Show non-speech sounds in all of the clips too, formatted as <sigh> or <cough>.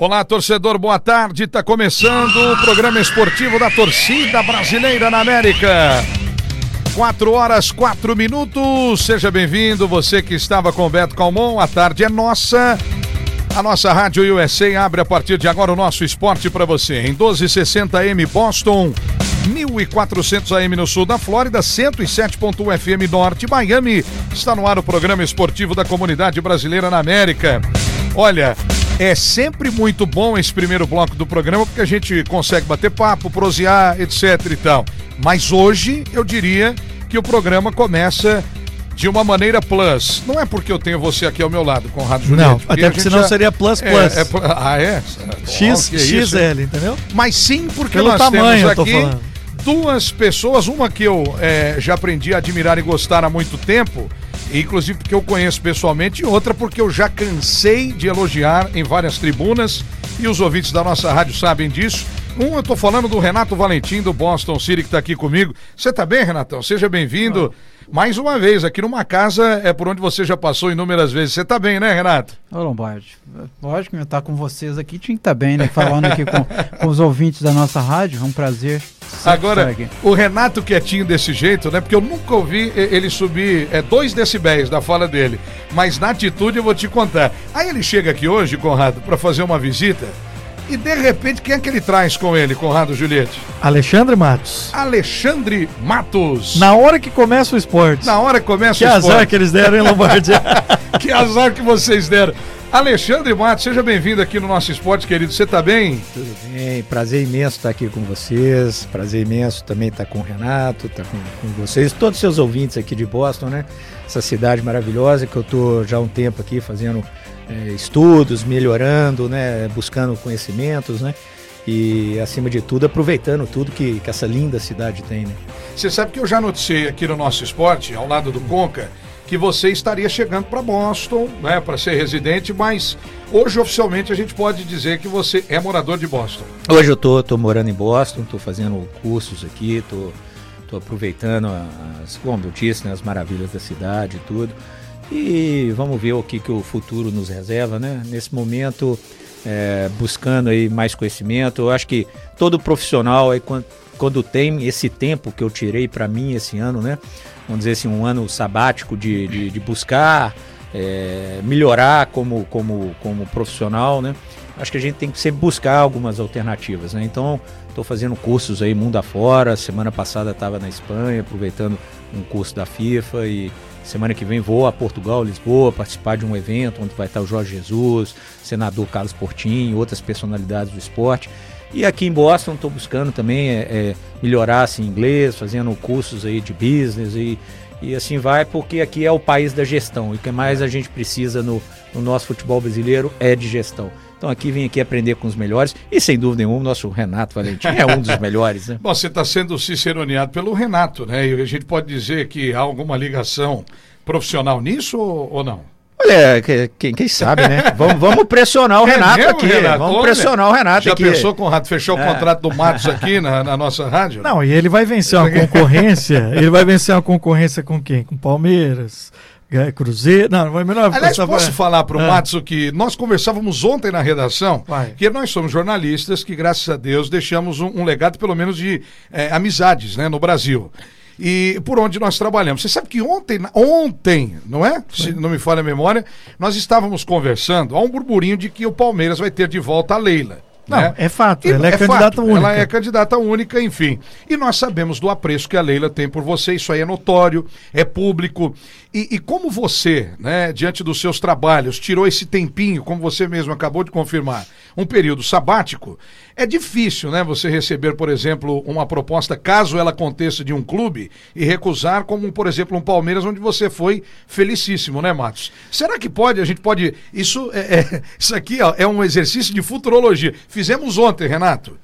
Olá, torcedor, boa tarde. Está começando o programa esportivo da torcida brasileira na América. Quatro horas, quatro minutos. Seja bem-vindo, você que estava com o Beto Calmon. A tarde é nossa. A nossa Rádio USA abre a partir de agora o nosso esporte para você. Em 1260M Boston, 1400 AM no sul da Flórida, 107.1 FM Norte, Miami. Está no ar o programa esportivo da comunidade brasileira na América. Olha, é sempre muito bom esse primeiro bloco do programa porque a gente consegue bater papo, prosear, etc e tal. Mas hoje eu diria que o programa começa de uma maneira plus. Não é porque eu tenho você aqui ao meu lado, Conrado Juliette. Não, até porque senão já... seria plus plus. É, é, ah, é? X, oh, XL, entendeu? Mas sim porque Pelo nós tamanho, temos aqui duas pessoas, uma que eu é, já aprendi a admirar e gostar há muito tempo, inclusive porque eu conheço pessoalmente, e outra porque eu já cansei de elogiar em várias tribunas, e os ouvintes da nossa rádio sabem disso. Um, eu tô falando do Renato Valentim, do Boston City, que está aqui comigo. Você tá bem, Renatão? Seja bem-vindo. Mais uma vez, aqui numa casa é por onde você já passou inúmeras vezes. Você tá bem, né, Renato? Ô, Lombardi, lógico que eu estar com vocês aqui tinha que estar tá bem, né? Falando aqui com, com os ouvintes da nossa rádio, é um prazer. Agora, o Renato quietinho desse jeito, né? Porque eu nunca ouvi ele subir é, dois decibéis da fala dele. Mas na atitude eu vou te contar. Aí ele chega aqui hoje, Conrado, para fazer uma visita. E de repente, quem é que ele traz com ele, Conrado Juliette? Alexandre Matos. Alexandre Matos. Na hora que começa o esporte. Na hora que começa que o esporte. Que azar que eles deram, hein, Lombardi? <laughs> que azar que vocês deram. Alexandre Matos, seja bem-vindo aqui no nosso esporte, querido. Você está bem? Tudo bem, prazer imenso estar aqui com vocês. Prazer imenso também estar com o Renato, estar com, com vocês, todos os seus ouvintes aqui de Boston, né? Essa cidade maravilhosa que eu estou já há um tempo aqui fazendo é, estudos, melhorando, né, buscando conhecimentos, né, e acima de tudo aproveitando tudo que, que essa linda cidade tem. Né. Você sabe que eu já noticiei aqui no nosso esporte, ao lado do Conca, que você estaria chegando para Boston, né, para ser residente, mas hoje oficialmente a gente pode dizer que você é morador de Boston. Hoje eu tô, tô morando em Boston, tô fazendo cursos aqui, tô, tô aproveitando as, como eu disse, né, as maravilhas da cidade e tudo. E vamos ver o que, que o futuro nos reserva, né? Nesse momento, é, buscando aí mais conhecimento. Eu acho que todo profissional aí quando, quando tem esse tempo que eu tirei para mim esse ano, né? Vamos dizer assim, um ano sabático de, de, de buscar é, melhorar como, como, como profissional, né? Acho que a gente tem que sempre buscar algumas alternativas, né? Então, estou fazendo cursos aí mundo afora. Semana passada estava na Espanha, aproveitando um curso da FIFA e Semana que vem vou a Portugal, Lisboa, participar de um evento onde vai estar o Jorge Jesus, senador Carlos Portinho, outras personalidades do esporte. E aqui em Boston estou buscando também é, é, melhorar assim, inglês, fazendo cursos aí de business e, e assim vai, porque aqui é o país da gestão. E o que mais a gente precisa no, no nosso futebol brasileiro é de gestão. Então aqui vim aqui aprender com os melhores e sem dúvida nenhuma o nosso Renato Valentim é um dos <laughs> melhores. Né? Bom, você está sendo ciceroneado pelo Renato, né? E a gente pode dizer que há alguma ligação profissional nisso ou, não? Olha, quem, quem, sabe, né? <laughs> Vamos, vamos pressionar o é Renato mesmo, aqui. Renato? Vamos Olha, pressionar o Renato já aqui. Já pensou com o Renato fechar o é. contrato do Matos aqui na, na, nossa rádio? Não, e ele vai vencer uma concorrência. <laughs> ele vai vencer uma concorrência com quem? Com Palmeiras, é, Cruzeiro. Não, vai melhor. Aliás, posso falar para o é. Matos o que nós conversávamos ontem na redação, vai. que nós somos jornalistas que, graças a Deus, deixamos um, um legado, pelo menos, de é, amizades né, no Brasil e por onde nós trabalhamos. Você sabe que ontem, ontem, não é? Se não me falha a memória, nós estávamos conversando, há um burburinho de que o Palmeiras vai ter de volta a Leila. Não, né? é fato, ela é, é candidata fato, única. Ela é candidata única, enfim. E nós sabemos do apreço que a Leila tem por você, isso aí é notório, é público. E, e, como você, né, diante dos seus trabalhos, tirou esse tempinho, como você mesmo acabou de confirmar, um período sabático, é difícil, né, você receber, por exemplo, uma proposta, caso ela aconteça de um clube, e recusar, como, por exemplo, um Palmeiras, onde você foi felicíssimo, né, Matos? Será que pode, a gente pode. Isso, é, é <laughs> isso aqui ó, é um exercício de futurologia. Fizemos ontem, Renato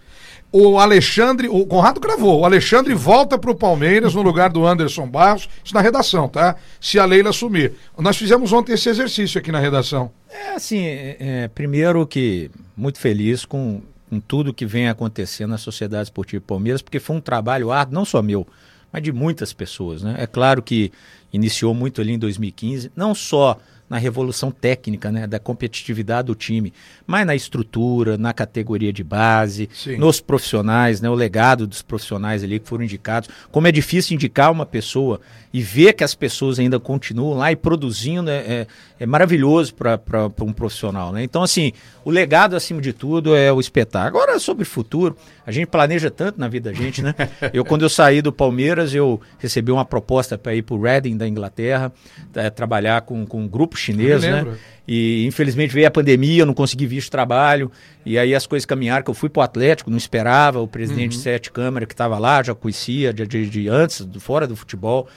o Alexandre, o Conrado gravou, o Alexandre volta para o Palmeiras no lugar do Anderson Barros, isso na redação, tá? Se a Leila assumir. Nós fizemos ontem esse exercício aqui na redação. É assim, é, é, primeiro que muito feliz com, com tudo que vem acontecendo na Sociedade Esportiva Palmeiras, porque foi um trabalho árduo, não só meu, mas de muitas pessoas, né? É claro que iniciou muito ali em 2015, não só na revolução técnica, né, da competitividade do time, mas na estrutura, na categoria de base, Sim. nos profissionais, né, o legado dos profissionais ali que foram indicados. Como é difícil indicar uma pessoa e ver que as pessoas ainda continuam lá e produzindo é, é, é maravilhoso para um profissional. Né? Então, assim, o legado, acima de tudo, é o espetáculo. Agora, sobre o futuro, a gente planeja tanto na vida da gente, né? Eu, quando eu saí do Palmeiras, eu recebi uma proposta para ir para o Reading da Inglaterra, é, trabalhar com, com um grupo chinês, né? E infelizmente veio a pandemia, eu não consegui visto trabalho. E aí as coisas caminharam, que eu fui para o Atlético, não esperava. O presidente uhum. Sete Câmara, que estava lá, já conhecia de, de, de antes, do, fora do futebol.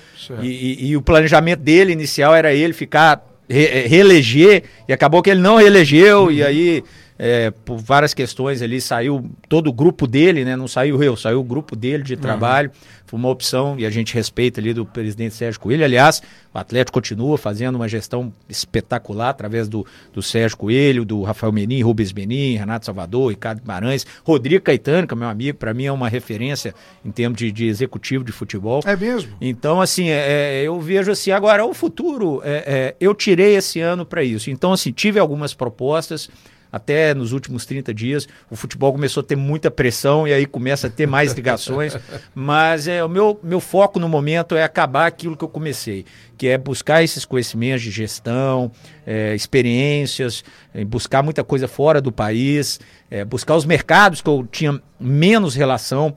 E, e, e, o planejamento dele inicial era ele ficar, re, reeleger, e acabou que ele não reelegeu, uhum. e aí é, por várias questões ali, saiu todo o grupo dele, né? Não saiu eu, saiu o grupo dele de uhum. trabalho. Uhum. Foi uma opção e a gente respeita ali do presidente Sérgio Coelho. Aliás, o Atlético continua fazendo uma gestão espetacular através do, do Sérgio Coelho, do Rafael Menin, Rubens Menin, Renato Salvador, Ricardo Guimarães, Rodrigo Caetano, que é meu amigo, para mim é uma referência em termos de, de, executivo de futebol. É mesmo? Então, assim, é, é eu vejo assim, agora o futuro, é, é eu tirei esse ano para isso. Então, assim, tive algumas propostas até nos últimos 30 dias, o futebol começou a ter muita pressão e aí começa a ter mais ligações. <laughs> mas é, o meu, meu foco no momento é acabar aquilo que eu comecei, que é buscar esses conhecimentos de gestão, é, experiências, é, buscar muita coisa fora do país, é, buscar os mercados que eu tinha menos relação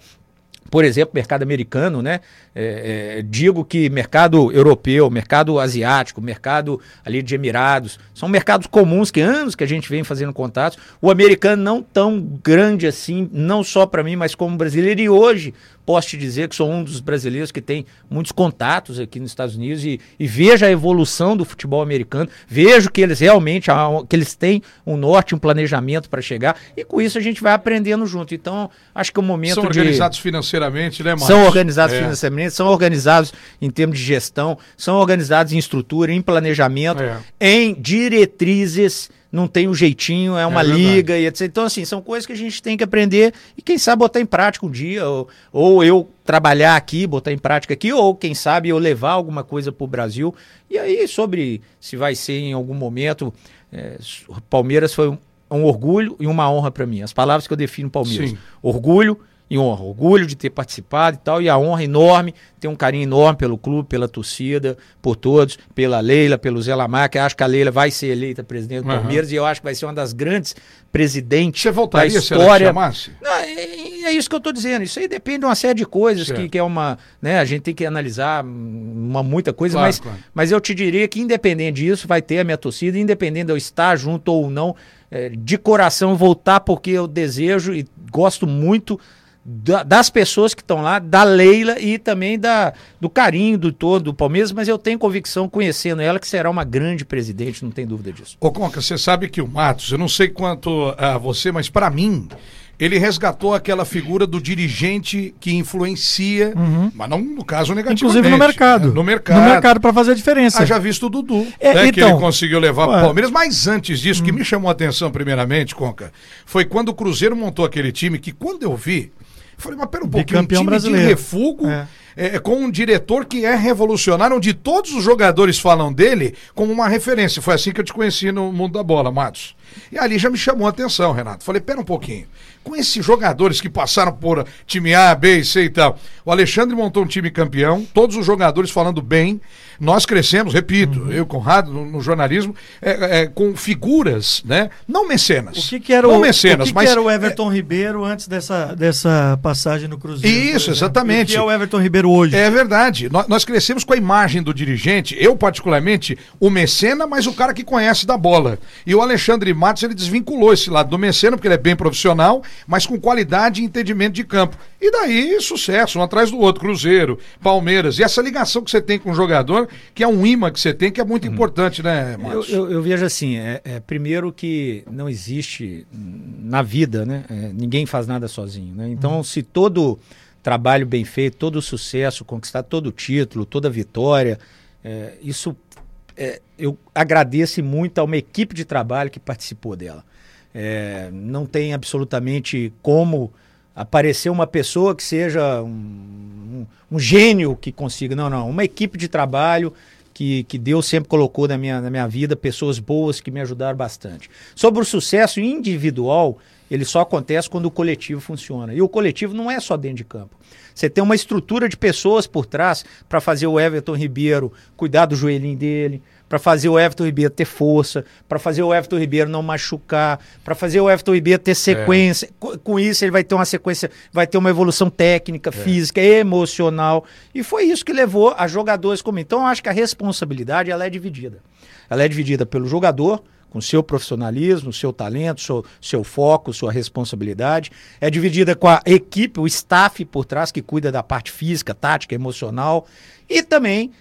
por exemplo, mercado americano, né? É, é, digo que mercado europeu, mercado asiático, mercado ali de Emirados, são mercados comuns que anos que a gente vem fazendo contatos. O americano não tão grande assim, não só para mim, mas como brasileiro. E hoje posso te dizer que sou um dos brasileiros que tem muitos contatos aqui nos Estados Unidos e, e vejo a evolução do futebol americano, vejo que eles realmente que eles têm um norte, um planejamento para chegar e com isso a gente vai aprendendo junto. Então acho que o momento são organizados de... financeiramente, né, Marcos? São organizados é. financeiramente são organizados em termos de gestão, são organizados em estrutura, em planejamento, é. em diretrizes não tem um jeitinho, é uma é liga e etc. Então, assim, são coisas que a gente tem que aprender e quem sabe botar em prática um dia, ou, ou eu trabalhar aqui, botar em prática aqui, ou quem sabe eu levar alguma coisa para o Brasil. E aí, sobre se vai ser em algum momento, é, Palmeiras foi um, um orgulho e uma honra para mim. As palavras que eu defino Palmeiras: Sim. orgulho e honra. Orgulho de ter participado e tal, e a honra enorme, ter um carinho enorme pelo clube, pela torcida, por todos, pela Leila, pelo Zé Lamar, que acho que a Leila vai ser eleita presidente do uhum. Palmeiras e eu acho que vai ser uma das grandes presidentes Você voltaria da história. Se ela Não, é, é, isso que eu estou dizendo. Isso aí depende de uma série de coisas que, que, é uma, né, a gente tem que analisar uma muita coisa, claro, mas, claro. mas eu te diria que independente disso, vai ter a minha torcida, independente de eu estar junto ou não, é, de coração voltar porque eu desejo e gosto muito da, das pessoas que estão lá, da Leila e também da, do carinho do todo do Palmeiras, mas eu tenho convicção, conhecendo ela, que será uma grande presidente, não tem dúvida disso. Ô Conca, você sabe que o Matos, eu não sei quanto a você, mas para mim, ele resgatou aquela figura do dirigente que influencia, uhum. mas não no caso negativamente. Inclusive no mercado. Né? No mercado. No mercado para fazer a diferença. Ah, já visto o Dudu, é, né, então, que ele conseguiu levar para o Palmeiras. Mas antes disso, o que uhum. me chamou a atenção primeiramente, Conca, foi quando o Cruzeiro montou aquele time que quando eu vi, Falei, mas pera um pouquinho, um time brasileiro. de refugo é. É, com um diretor que é revolucionário, onde todos os jogadores falam dele como uma referência. Foi assim que eu te conheci no mundo da bola, Matos. E ali já me chamou a atenção, Renato. Falei, pera um pouquinho. Com esses jogadores que passaram por time A, B, C e tal. O Alexandre montou um time campeão, todos os jogadores falando bem. Nós crescemos, repito, uhum. eu, Conrado, no, no jornalismo, é, é, com figuras, né? Não mecenas. O que, que era, o, mecenas, o que, mas, que era o Everton é... Ribeiro antes dessa, dessa passagem no Cruzeiro? Isso, exatamente. o que é o Everton Ribeiro hoje? É verdade. Nós, nós crescemos com a imagem do dirigente, eu particularmente, o mecena, mas o cara que conhece da bola. E o Alexandre Matos, ele desvinculou esse lado do mecena, porque ele é bem profissional, mas com qualidade e entendimento de campo. E daí, sucesso, um atrás do outro, Cruzeiro, Palmeiras. E essa ligação que você tem com o jogador, que é um imã que você tem, que é muito uhum. importante, né, Marcos? Eu, eu, eu, vejo assim, é, é, primeiro que não existe na vida, né? É, ninguém faz nada sozinho, né? Então, uhum. se todo trabalho bem feito, todo o sucesso, conquistar todo o título, toda vitória, é, isso é, eu agradeço muito a uma equipe de trabalho que participou dela. É, não tem absolutamente como aparecer uma pessoa que seja um, um, um, gênio que consiga. Não, não. Uma equipe de trabalho que, que Deus sempre colocou na minha, na minha vida, pessoas boas que me ajudaram bastante. Sobre o sucesso individual, ele só acontece quando o coletivo funciona. E o coletivo não é só dentro de campo. Você tem uma estrutura de pessoas por trás para fazer o Everton Ribeiro cuidar do joelhinho dele, para fazer o Everton Ribeiro ter força, para fazer o Everton Ribeiro não machucar, para fazer o Everton Ribeiro ter sequência. É. Com isso ele vai ter uma sequência, vai ter uma evolução técnica, é. física, emocional. E foi isso que levou a jogadores como. Então eu acho que a responsabilidade ela é dividida. Ela é dividida pelo jogador, com seu profissionalismo, seu talento, seu, seu foco, sua responsabilidade. É dividida com a equipe, o staff por trás que cuida da parte física, tática, emocional e também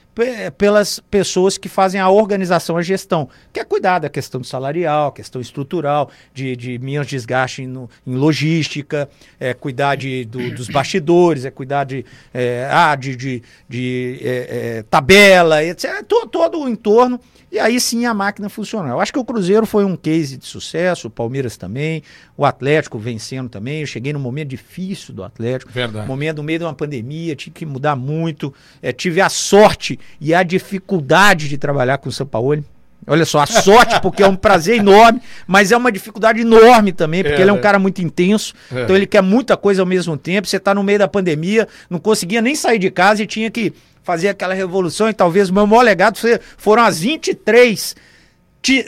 pelas pessoas que fazem a organização, a gestão, que é cuidar da questão salarial, questão estrutural, de, de menos desgaste no, em logística, é cuidar de, do, dos bastidores, é cuidar de, é, ah, de, de, de é, é, tabela, etc. Todo, todo o entorno e aí sim a máquina funciona. Eu acho que o Cruzeiro foi um case de sucesso, o Palmeiras também, o Atlético vencendo também. Eu cheguei num momento difícil do Atlético. Verdade. Momento no meio de uma pandemia, tive que mudar muito. É, tive a sorte e a dificuldade de trabalhar com o São Paulo. Olha só, a sorte, porque é um prazer enorme, mas é uma dificuldade enorme também, porque é, ele é um cara muito intenso, é. então ele quer muita coisa ao mesmo tempo. Você está no meio da pandemia, não conseguia nem sair de casa e tinha que fazer aquela revolução e talvez o meu maior legado foram as 23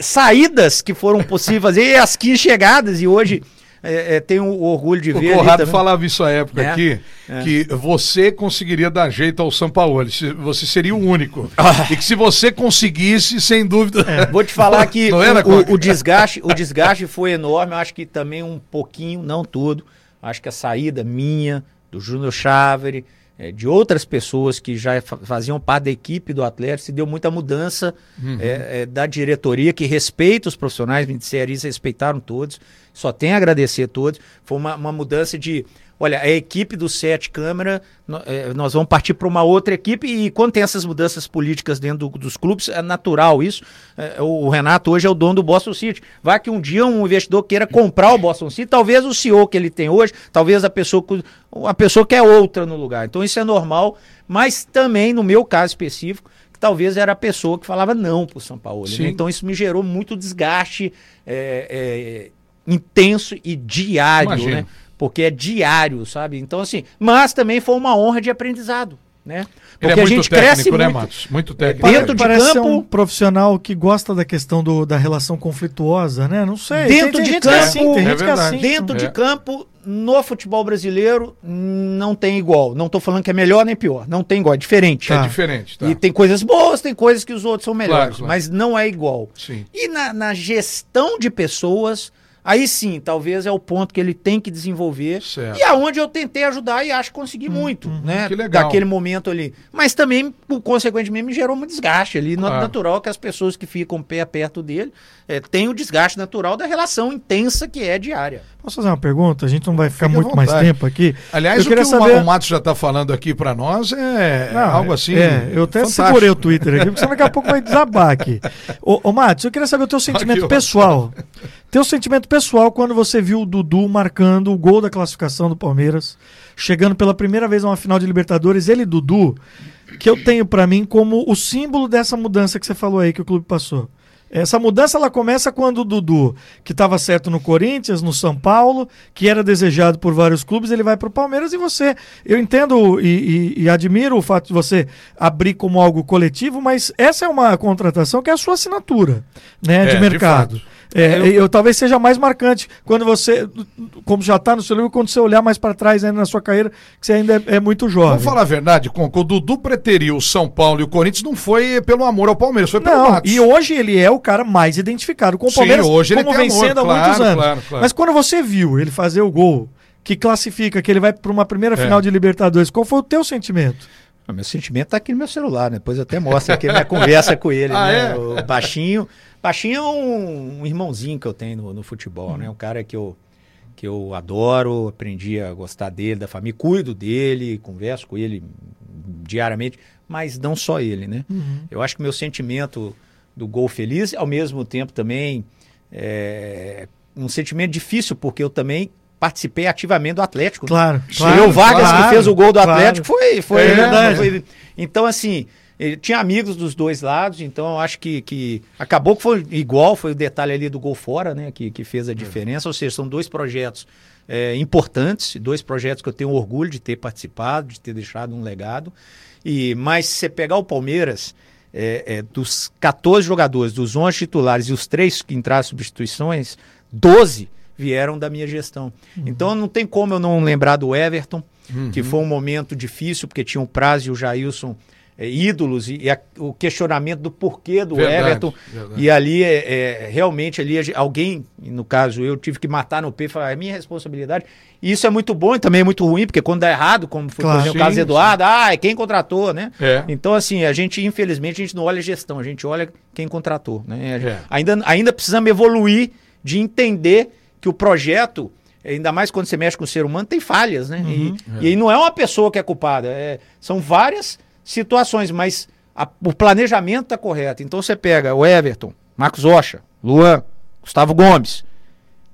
saídas que foram possíveis fazer e as 15 chegadas e hoje é, é, tenho o orgulho de o ver. O Conrado falava isso à época é, aqui, é. que você conseguiria dar jeito ao São Paulo, você seria o único. Ah. E que se você conseguisse, sem dúvida. É, vou te falar <laughs> que o, o, o, desgaste, o desgaste foi enorme, eu acho que também um pouquinho, não tudo. Acho que a saída minha, do Júnior Chávere, é, de outras pessoas que já faziam parte da equipe do Atlético, se deu muita mudança uhum. é, é, da diretoria, que respeita os profissionais, me disseram isso, respeitaram todos, só tem a agradecer a todos. Foi uma, uma mudança de olha, a equipe do Sete Câmara, é, nós vamos partir para uma outra equipe e quando tem essas mudanças políticas dentro do, dos clubes, é natural isso. É, o Renato hoje é o dono do Boston City. Vai que um dia um investidor queira comprar o Boston City, talvez o CEO que ele tem hoje, talvez a pessoa, a pessoa quer outra no lugar. Então isso é normal, mas também no meu caso específico, talvez era a pessoa que falava não para o São Paulo. Né? Então isso me gerou muito desgaste é, é, intenso e diário, Imagina. né? Porque é diário, sabe? Então, assim, mas também foi uma honra de aprendizado. Né? Porque Ele é a gente técnico, cresce né, muito, Matos? Muito técnico. Dentro de Parece campo, um profissional que gosta da questão do, da relação conflituosa, né? Não sei. Dentro tem, tem de campo, assim, tem é gente que é assim. Dentro é. de campo, no futebol brasileiro não tem igual. Não estou falando que é melhor nem pior. Não tem igual, é diferente. Tá. É diferente. Tá. E tem coisas boas, tem coisas que os outros são melhores, claro, claro. mas não é igual. Sim. E na, na gestão de pessoas Aí sim, talvez é o ponto que ele tem que desenvolver. Certo. E aonde eu tentei ajudar e acho que consegui hum, muito, hum, né? Que legal. Daquele momento ali. Mas também, consequentemente, me gerou um desgaste ali. Ah. Natural que as pessoas que ficam pé perto dele é, têm o desgaste natural da relação intensa que é diária. Posso fazer uma pergunta? A gente não vai ficar Fique muito mais tempo aqui. Aliás, eu o que saber... o Matos já está falando aqui para nós é não, algo assim. É, eu até fantástico. segurei o Twitter aqui, <laughs> porque daqui a pouco vai desabar aqui. Ô, ô Matos, eu queria saber o teu sentimento aqui, pessoal. Teu sentimento pessoal quando você viu o Dudu marcando o gol da classificação do Palmeiras, chegando pela primeira vez a uma final de Libertadores, ele Dudu, que eu tenho para mim como o símbolo dessa mudança que você falou aí que o clube passou. Essa mudança ela começa quando o Dudu, que estava certo no Corinthians, no São Paulo, que era desejado por vários clubes, ele vai para o Palmeiras e você. Eu entendo e, e, e, admiro o fato de você abrir como algo coletivo, mas essa é uma contratação que é a sua assinatura né, de é, mercado. De é, eu... eu... talvez seja mais marcante quando você, como já está no seu livro, quando você olhar mais para trás ainda na sua carreira, que você ainda é, é muito jovem. Vamos falar a verdade, Conco, o Dudu preteriu o São Paulo e o Corinthians não foi pelo amor ao Palmeiras, foi pelo não, Matos. E hoje ele é o cara mais identificado com o Palmeiras, Sim, hoje como ele vencendo amor, há claro, muitos anos. Claro, claro. Mas quando você viu ele fazer o gol que classifica, que ele vai para uma primeira é. final de Libertadores, qual foi o teu sentimento? O meu sentimento está aqui no meu celular, né? depois eu até mostro aqui a minha conversa com ele, ah, né? É? O baixinho. Baixinho é um, um irmãozinho que eu tenho no, no futebol, uhum. né? Um cara que eu, que eu adoro, aprendi a gostar dele, da família, cuido dele, converso com ele diariamente, mas não só ele, né? Uhum. Eu acho que meu sentimento do gol feliz, ao mesmo tempo também é um sentimento difícil, porque eu também participei ativamente do Atlético. Claro. Né? claro o Vargas claro, que fez o gol do Atlético claro. foi, foi, é foi, Então, assim, Ele tinha amigos dos dois lados, então eu acho que, que acabou que foi igual, foi o detalhe ali do gol fora, né? Que, que fez a é. diferença. Ou seja, são dois projetos é, importantes, dois projetos que eu tenho orgulho de ter participado, de ter deixado um legado. E Mas se você pegar o Palmeiras, é, é, dos 14 jogadores, dos 11 titulares e os três que entraram substituições, 12 vieram da minha gestão. Uhum. Então não tem como eu não lembrar do Everton, uhum. que foi um momento difícil, porque tinha o Praz e o Jailson é, ídolos e, e a, o questionamento do porquê do verdade, Everton. Verdade. E ali, é, é, realmente, ali alguém, no caso eu, tive que matar no pé e falar, é minha responsabilidade. E isso é muito bom e também é muito ruim, porque quando dá errado, como foi claro, exemplo, o caso do Eduardo, sim. ah, é quem contratou, né? É. Então, assim, a gente, infelizmente, a gente não olha a gestão, a gente olha quem contratou. Né? É. Ainda, ainda precisamos evoluir de entender que o projeto ainda mais quando você mexe com o ser humano, tem falhas, né? Uhum, e, é. e aí não é uma pessoa que é culpada, é, são várias situações, mas a, o planejamento está correto. Então você pega o Everton, Marcos Rocha, Luan, Gustavo Gomes.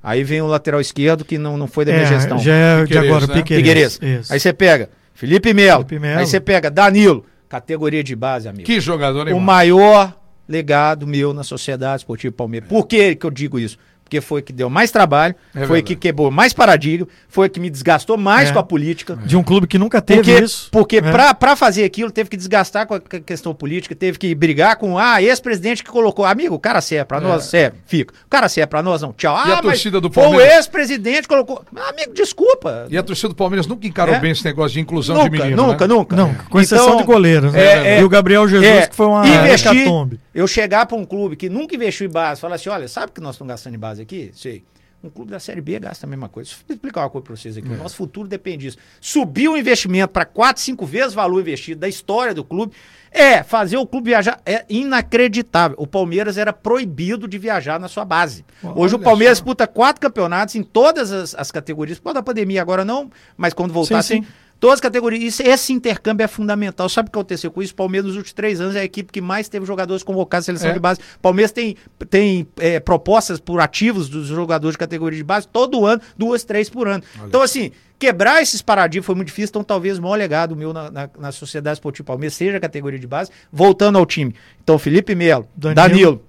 Aí vem o lateral esquerdo que não, não foi da minha é, gestão. Já é de agora, né? Piqueires. Aí você pega Felipe Melo. Felipe Melo. Aí você pega Danilo, categoria de base, amigo. Que jogador, hein, O maior legado meu na Sociedade Esportiva Palmeiras. Por que, que eu digo isso? Porque foi que deu mais trabalho, é foi que quebrou mais paradigma, foi que me desgastou mais é. com a política. De um clube que nunca teve porque, isso. Porque é. pra, pra fazer aquilo, teve que desgastar com a questão política, teve que brigar com, ah, ex-presidente que colocou. Amigo, o cara serve pra nós, é. serve, fica. O cara serve pra nós, não. Tchau. E ah, a torcida do Palmeiras? Foi o ex-presidente colocou. Amigo, desculpa. E a torcida do Palmeiras nunca encarou é? bem esse negócio de inclusão nunca, de menino, Nunca, né? nunca. Não, com exceção então, de goleiros. Né? É, é, e o Gabriel Jesus, que foi uma investir, Eu chegar pra um clube que nunca investiu em base, falar assim, olha, sabe que nós estamos gastando em base aqui? Sei. Um clube da Série B gasta a mesma coisa. Deixa eu explicar uma coisa para vocês aqui. É. O nosso futuro depende disso. Subir o investimento para 4, 5 vezes o valor investido da história do clube é fazer o clube viajar. É inacreditável. O Palmeiras era proibido de viajar na sua base. Hoje o Palmeiras só. disputa quatro campeonatos em todas as, as categorias. Pode da pandemia agora não, mas quando voltar sim, sim. Todas as categorias. Esse intercâmbio é fundamental. Sabe o que aconteceu com isso? O Palmeiras, nos últimos três anos, é a equipe que mais teve jogadores convocados à seleção é. de base. O Palmeiras tem, tem é, propostas por ativos dos jogadores de categoria de base todo ano, duas, três por ano. Olha. Então, assim, quebrar esses paradigmas foi muito difícil. Então, talvez o maior legado meu na, na, na Sociedade Esportiva Palmeiras seja a categoria de base. Voltando ao time. Então, Felipe Melo, Danilo, Danilo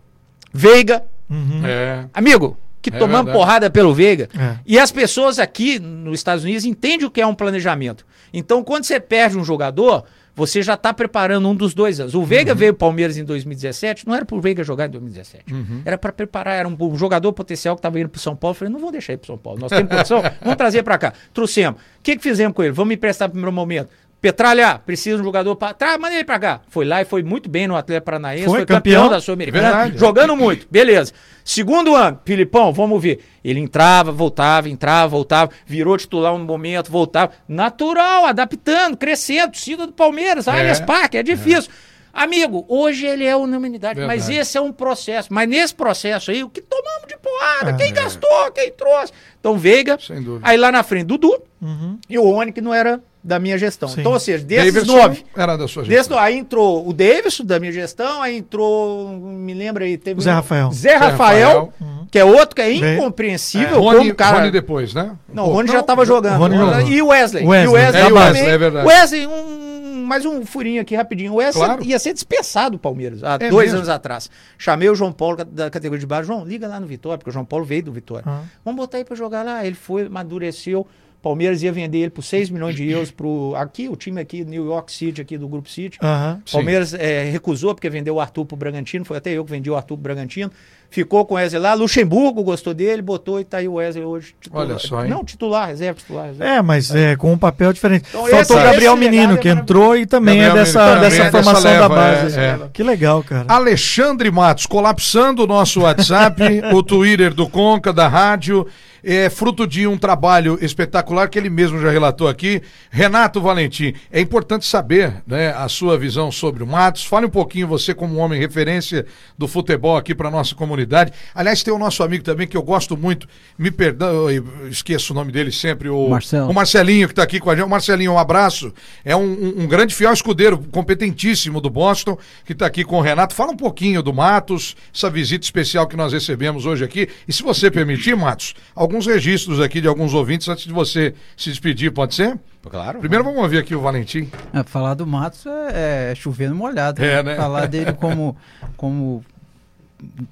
Veiga. Uhum. É. Amigo, que é tomamos verdade. porrada pelo Veiga. É. E as pessoas aqui nos Estados Unidos entendem o que é um planejamento. Então, quando você perde um jogador, você já está preparando um dos dois anos. O Veiga uhum. veio para o Palmeiras em 2017, não era para o Veiga jogar em 2017. Uhum. Era para preparar, era um, um, jogador potencial que estava indo para São Paulo. Eu falei, não vou deixar ir para São Paulo. Nós temos condição, <laughs> vamos trazer para cá. Trouxemos. O que, que fizemos com ele? Vamos emprestar no primeiro momento. Petralha, precisa de um jogador para. Tra... Manda ele para cá. Foi lá e foi muito bem no Atlético Paranaense. Foi, foi campeão, campeão da Sul-Americana. Jogando muito. Beleza. Segundo ano, Filipão, vamos ver. Ele entrava, voltava, entrava, voltava, virou titular um momento, voltava. Natural, adaptando, crescendo. Torcida do Palmeiras, é. Allianz Parque, é difícil. É. Amigo, hoje ele é unanimidade, Verdade. mas esse é um processo. Mas nesse processo aí, o que tomamos de porrada? Ah, quem é. gastou, quem trouxe? Então, Veiga, aí lá na frente, Dudu uhum. e o Oni, que não era da minha gestão. Sim. Então, ou seja, desses Davidson nove. Era da sua gestão. Desses, aí entrou o Davidson da minha gestão, aí entrou, me lembra aí, teve. Zé Rafael. Zé Rafael, uhum. que é outro que é incompreensível. É. Rony, como cara... Rony depois, né? Não, o Rony já estava jogando. Rony e o Wesley. Wesley. E o Wesley, é, também. Wesley, é verdade. Wesley, um, mais um furinho aqui rapidinho. O Wesley claro. ia ser dispensado do Palmeiras há é dois mesmo? anos atrás. Chamei o João Paulo da categoria de base. João, liga lá no Vitória, porque o João Paulo veio do Vitória. Uhum. Vamos botar aí para jogar lá. Ele foi, amadureceu. Palmeiras ia vender ele por 6 milhões de euros pro aqui, o time aqui, New York City, aqui do Grupo City. Uhum, Palmeiras é, recusou porque vendeu o Arthur pro Bragantino, foi até eu que vendi o Arthur pro Bragantino. Ficou com o Wesley lá, Luxemburgo gostou dele, botou e tá aí o Wesley hoje titular. Olha só, hein? Não, titular, reserva, titular. Reserva. É, mas é, com um papel diferente. Então, Faltou o Gabriel Menino, que entrou e também é dessa, dessa é formação dessa leva, da base. É, é. Que legal, cara. Alexandre Matos, colapsando o nosso WhatsApp, o Twitter do Conca, da rádio é fruto de um trabalho espetacular que ele mesmo já relatou aqui. Renato Valentim, é importante saber né, a sua visão sobre o Matos. Fale um pouquinho, você, como homem referência do futebol aqui para nossa comunidade. Aliás, tem o nosso amigo também que eu gosto muito, me perdão, esqueço o nome dele sempre, o, Marcelo. o Marcelinho, que está aqui com a gente. O Marcelinho, um abraço. É um, um, um grande fiel escudeiro, competentíssimo do Boston, que está aqui com o Renato. Fala um pouquinho do Matos, essa visita especial que nós recebemos hoje aqui. E se você permitir, Matos, alguns registros aqui de alguns ouvintes antes de você você se despedir, pode ser? Claro. Primeiro vamos ouvir aqui o Valentim. É, falar do Matos é, é chovendo molhado. É, né? Falar dele como, como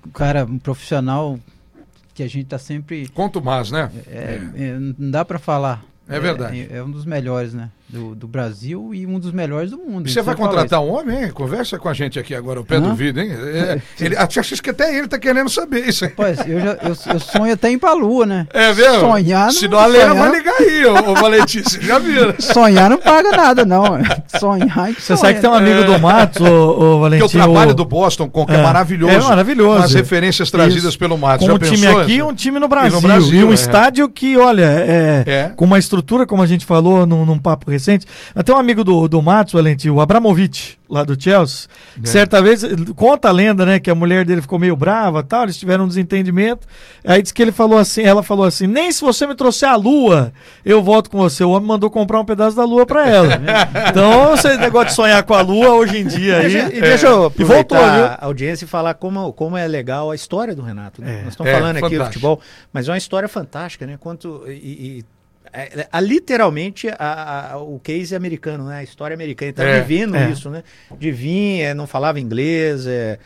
um cara, um profissional que a gente tá sempre. Quanto mais, né? É, é, não dá para falar. É verdade. É, é, um dos melhores, né? Do, do, Brasil e um dos melhores do mundo. E você vai contratar um homem, hein? Conversa com a gente aqui agora, o pé do vidro, hein? É, <laughs> ele, acho que até ele tá querendo saber isso. Pois, eu, já, eu, eu sonho até ir pra lua, né? É mesmo? Sonhar Se não a Leia vai ligar aí, ô, ô Valentim, você já viu. <laughs> Né? Sonhar não paga nada, não. Sonhar Você sabe que tem um amigo do Matos, ô, ô Valentim. Que o trabalho do Boston, com, que é, é maravilhoso. É maravilhoso. As referências trazidas isso. pelo Matos. Com um time aqui e um time no Brasil. E, no Brasil, e um é. estádio que, olha, é, é, com uma estrutura, como a gente falou num, num papo recente. Até um amigo do, do Matos, Valentim, o Abramovich, lá do Chelsea, é. certa vez, conta a lenda, né, que a mulher dele ficou meio brava tal, eles tiveram um desentendimento. Aí disse que ele falou assim, ela falou assim: nem se você me trouxer a lua, eu volto com você. O homem mandou comprar um pedaço da lua para ela. <laughs> então, esse negócio de sonhar com a lua hoje em dia aí. E, e deixa eu e voltou, a audiência e falar como, como é legal a história do Renato. Né? É. Nós estamos é, falando aqui do futebol, mas é uma história fantástica, né? Quanto. e, e é, é, literalmente a, a, o case americano, né? A história americana. Ele está é, vivendo é. isso, né? De vir, é, não falava inglês, é,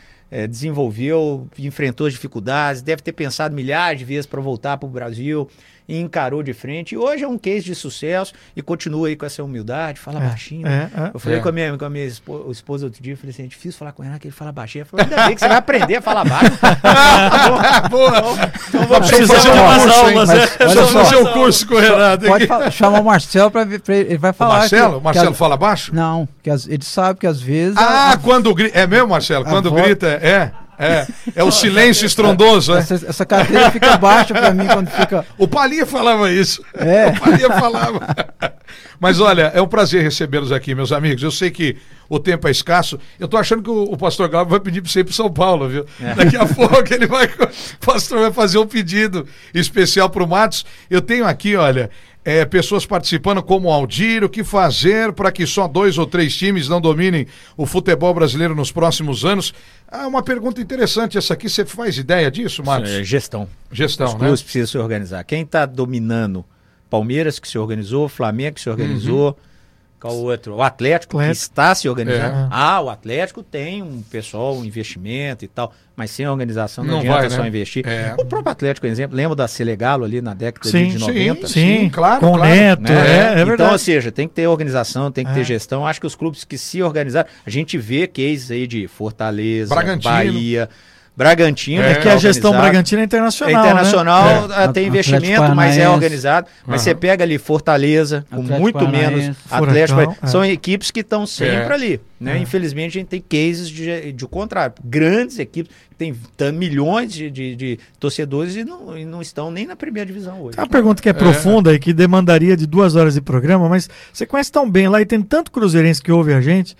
desenvolveu, enfrentou as dificuldades, deve ter pensado milhares de vezes para voltar para o Brasil e encarou de frente. E hoje é um case de sucesso e continua aí com essa humildade, fala é, baixinho. É, é, eu falei com a minha, com a minha esposa outro dia, eu falei assim, é difícil falar com ela que ele fala baixinho. Eu falei, ainda bem que você vai aprender a falar baixo. ah, <laughs> boa, boa. Então, vamos fazer umas aulas, né? Vamos fazer o um curso com o Renato. Pode falar, <laughs> chamar o Marcelo para ele vai falar. O Marcelo? O Marcelo fala baixo? Não, que as, ele sabe que às vezes... Ah, a, quando grita... É mesmo, Marcelo? Quando grita, é... É, é o silêncio estrondoso, é? Essa, essa carteira fica baixa para mim quando fica. O Palinha falava isso. É. O Palinha falava. Mas olha, é um prazer recebê-los aqui, meus amigos. Eu sei que o tempo é escasso. Eu tô achando que o, o pastor Glauber vai pedir para você ir para São Paulo, viu? É. Daqui a pouco ele vai. O pastor vai fazer um pedido especial para o Matos. Eu tenho aqui, olha, é, pessoas participando como Aldir, o que fazer para que só dois ou três times não dominem o futebol brasileiro nos próximos anos? Ah, uma pergunta interessante essa aqui, você faz ideia disso, Marcos? É, gestão. Gestão, Os clubes né? precisam se organizar. Quem está dominando? Palmeiras que se organizou, Flamengo que se organizou. Uhum. Qual o outro? O Atlético, Atlético. que está se organizando. É. Ah, o Atlético tem um pessoal, um investimento e tal, mas sem organização não, não adianta vai, né? só investir. É. O próprio Atlético, por exemplo, lembra da Selegalo ali na década sim, de 90? Sim, sim claro. Com claro. Neto, né? é, é então, verdade. ou seja, tem que ter organização, tem que ter é. gestão. Acho que os clubes que se organizaram, a gente vê cases aí de Fortaleza, Bragantino. Bahia. Bragantino. É, que a gestão Bragantina é internacional. É internacional, né? tem investimento, mas é organizado. Mas uhum. você pega ali Fortaleza, com Atlético muito menos Atlético. É. São equipes que estão sempre é. ali. Né? É. Infelizmente, a gente tem cases de, de contrário. Grandes equipes, tem milhões de, de, de torcedores e não, e não, estão nem na primeira divisão hoje. Tem uma pergunta que é, é profunda e que demandaria de duas horas de programa, mas você conhece tão bem lá e tem tanto cruzeirense que ouve a gente.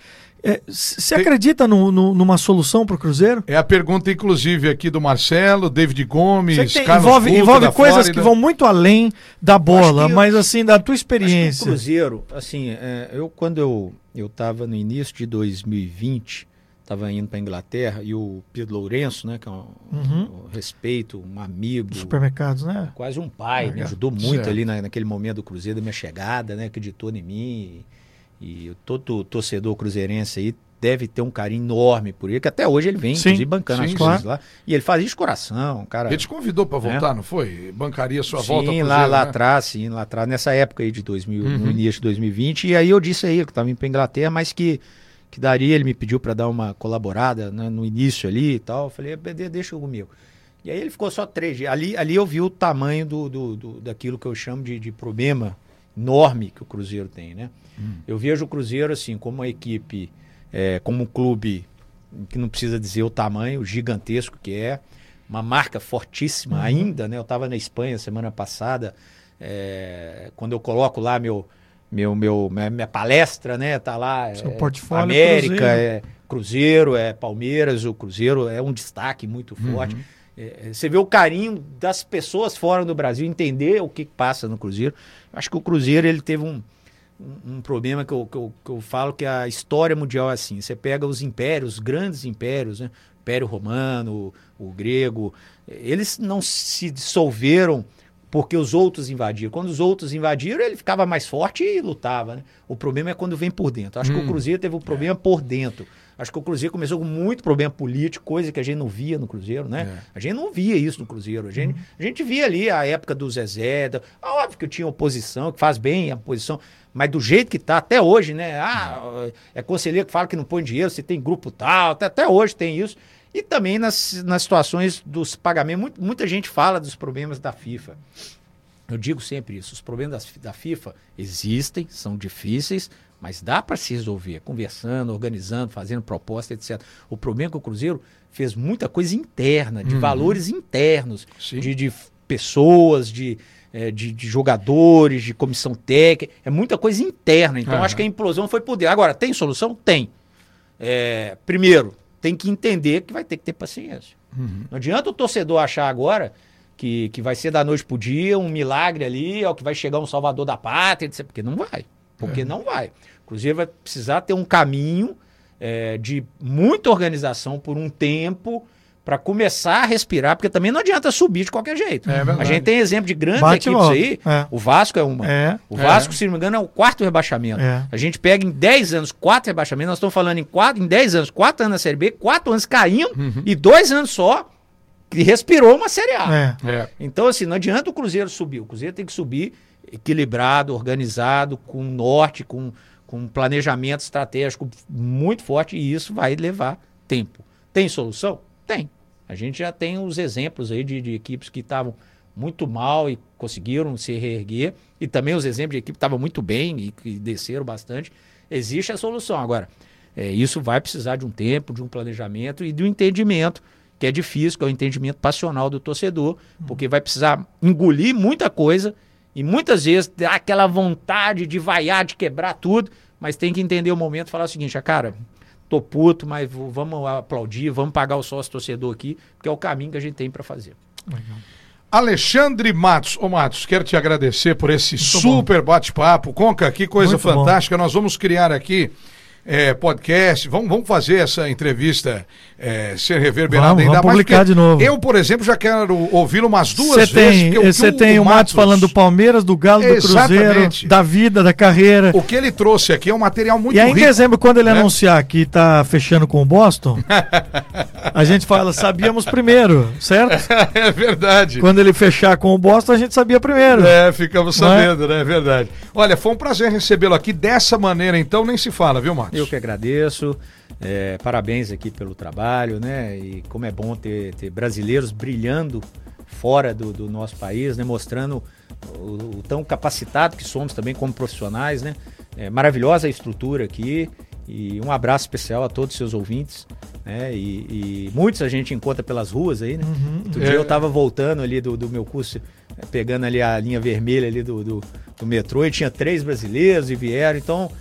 Você é, acredita no, no, numa solução para o Cruzeiro? É a pergunta, inclusive, aqui do Marcelo, David Gomes, tem, Carlos Envolve, Couto, envolve coisas Flórida. que vão muito além da bola, mas assim, da tua experiência. o Cruzeiro, assim, é, eu quando eu eu estava no início de 2020, estava indo para Inglaterra e o Pedro Lourenço, né, que é um, uhum. um respeito, um amigo, supermercados, né? Quase um pai, me ajudou muito certo. ali na, naquele momento do Cruzeiro, da minha chegada, né, acreditou em mim. E todo torcedor cruzeirense aí deve ter um carinho enorme por ele, que até hoje ele vem, sim, inclusive, bancando sim, as coisas claro. lá. E ele faz isso de coração, cara. Ele te convidou para voltar, é. não foi? Bancaria sua sim, volta Sim, lá, lá né? atrás, sim, lá atrás, nessa época aí de 2000, uhum. no início de 2020. E aí eu disse aí que estava indo para Inglaterra, mas que, que daria, ele me pediu para dar uma colaborada né, no início ali e tal. Eu falei, deixa comigo. E aí ele ficou só três dias. Ali, ali eu vi o tamanho do, do, do daquilo que eu chamo de, de problema enorme que o Cruzeiro tem, né? Hum. Eu vejo o Cruzeiro assim como uma equipe, é, como um clube que não precisa dizer o tamanho, gigantesco que é, uma marca fortíssima uhum. ainda, né? Eu estava na Espanha semana passada, é, quando eu coloco lá meu meu meu minha, minha palestra, né? Tá lá, Seu é, portfólio América, Cruzeiro. é Cruzeiro, é Palmeiras, o Cruzeiro é um destaque muito forte. Uhum. É, você vê o carinho das pessoas fora do Brasil entender o que passa no Cruzeiro. Acho que o Cruzeiro ele teve um, um, um problema que eu, que, eu, que eu falo que a história mundial é assim. Você pega os impérios, os grandes impérios, né? Império Romano, o, o grego, eles não se dissolveram porque os outros invadiram. Quando os outros invadiram, ele ficava mais forte e lutava. Né? O problema é quando vem por dentro. Acho hum. que o hum. Cruzeiro teve um problema é. por dentro. Acho que o Cruzeiro começou com muito problema político, coisa que a gente não via no Cruzeiro, né? É. A gente não via isso no Cruzeiro. A gente, uhum. a gente via ali a época do Zezé. Da, óbvio que tinha oposição, que faz bem a oposição, mas do jeito que tá até hoje, né? Ah, é conselheiro que fala que não põe dinheiro, se tem grupo tal, até, até hoje tem isso. E também nas, nas situações dos pagamentos, muito, muita gente fala dos problemas da FIFA. Eu digo sempre isso: os problemas da, da FIFA existem, são difíceis, mas dá para se resolver, conversando, organizando, fazendo proposta, etc. O problema é que o Cruzeiro fez muita coisa interna, de uhum. valores internos, de, de, pessoas, de, é, de, de, jogadores, de comissão técnica. É muita coisa interna. Então, uhum. acho que a implosão foi poder. Agora, tem solução? Tem. É, primeiro, tem que entender que vai ter que ter paciência. Uhum. Não adianta o torcedor achar agora que, que vai ser da noite pro dia, um milagre ali, ou que vai chegar um salvador da pátria, etc. porque não vai. Porque é. não vai. O Cruzeiro vai precisar ter um caminho é, de muita organização por um tempo para começar a respirar, porque também não adianta subir de qualquer jeito. É a gente tem exemplo de grandes Bate equipes aí. É. O Vasco é uma. É. O Vasco, é. se não me engano, é o quarto rebaixamento. É. A gente pega em 10 anos quatro rebaixamentos, nós estamos falando em, quatro, em 10 anos, quatro anos na Série B, quatro anos caindo uhum. e dois anos só que respirou uma Série A. É. Então, assim, não adianta o Cruzeiro subir. O Cruzeiro tem que subir equilibrado, organizado, com norte, com, com planejamento estratégico muito forte, e isso vai levar tempo. Tem solução? Tem. A gente já tem os exemplos aí de, de equipes que estavam muito mal e conseguiram se reerguer, e também os exemplos de equipe que estavam muito bem e que desceram bastante. Existe a solução. Agora, é, isso vai precisar de um tempo, de um planejamento e de um entendimento, que é difícil, que é o entendimento passional do torcedor, porque vai precisar engolir muita coisa e muitas vezes dá aquela vontade de vaiar, de quebrar tudo, mas tem que entender o momento e falar o seguinte, ah, cara, tô puto, mas vamos aplaudir, vamos pagar o sócio torcedor aqui, porque é o caminho que a gente tem para fazer. Legal. Alexandre Matos. Ô Matos, quero te agradecer por esse Muito super bate-papo. Conca, que coisa Muito fantástica. Bom. Nós vamos criar aqui é, podcast. Vamos, vamos fazer essa entrevista é, ser reverberada vamos, ainda vamos mais. publicar de novo. Eu, por exemplo, já quero ouvi-lo umas duas cê vezes. Você tem o, o Matos falando do Palmeiras, do Galo, do Cruzeiro, da vida, da carreira. O que ele trouxe aqui é um material muito E aí, rico, em dezembro, quando ele né? anunciar que está fechando com o Boston, <laughs> a gente fala, sabíamos primeiro, certo? <laughs> é verdade. Quando ele fechar com o Boston, a gente sabia primeiro. É, ficamos é? sabendo, é? né? É verdade. Olha, foi um prazer recebê-lo aqui dessa maneira, então nem se fala, viu, Matos? Eu que agradeço. É, parabéns aqui pelo trabalho, né? E como é bom ter, ter brasileiros brilhando fora do, do, nosso país, né? Mostrando o, o, tão capacitado que somos também como profissionais, né? É, maravilhosa a estrutura aqui e um abraço especial a todos os seus ouvintes, né? E, e muitos a gente encontra pelas ruas aí, né? Uhum, Outro é. dia eu estava voltando ali do, do meu curso, pegando ali a linha vermelha ali do, do, do metrô e tinha três brasileiros e vieram, então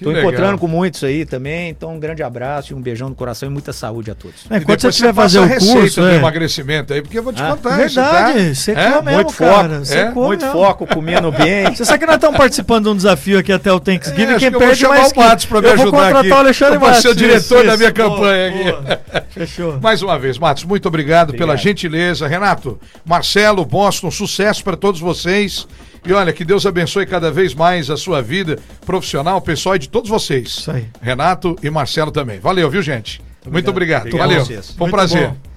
Estou encontrando com muitos aí também, então um grande abraço e um beijão no coração e muita saúde a todos. É, quando você estiver fazer o curso, é. do emagrecimento aí, porque eu vou te ah, contar Verdade, você tá? é? mesmo, muito cara. Foco, é? muito mesmo. foco, comendo <laughs> bem. Você sabe que nós estamos participando de um desafio aqui até o Thanksgiving, é, quem perde mais o Matos para me ajudar aqui. Eu vou contratar o Alexandre Matos. ser o diretor isso, da minha isso, campanha boa, aqui. <laughs> Fechou. Mais uma vez, Matos, muito obrigado, obrigado pela gentileza. Renato, Marcelo, Boston, sucesso para todos vocês. E olha, que Deus abençoe cada vez mais a sua vida profissional, pessoal e de todos vocês. Isso aí. Renato e Marcelo também. Valeu, viu, gente? Muito obrigado. Muito obrigado. Valeu. Foi um prazer. Bom.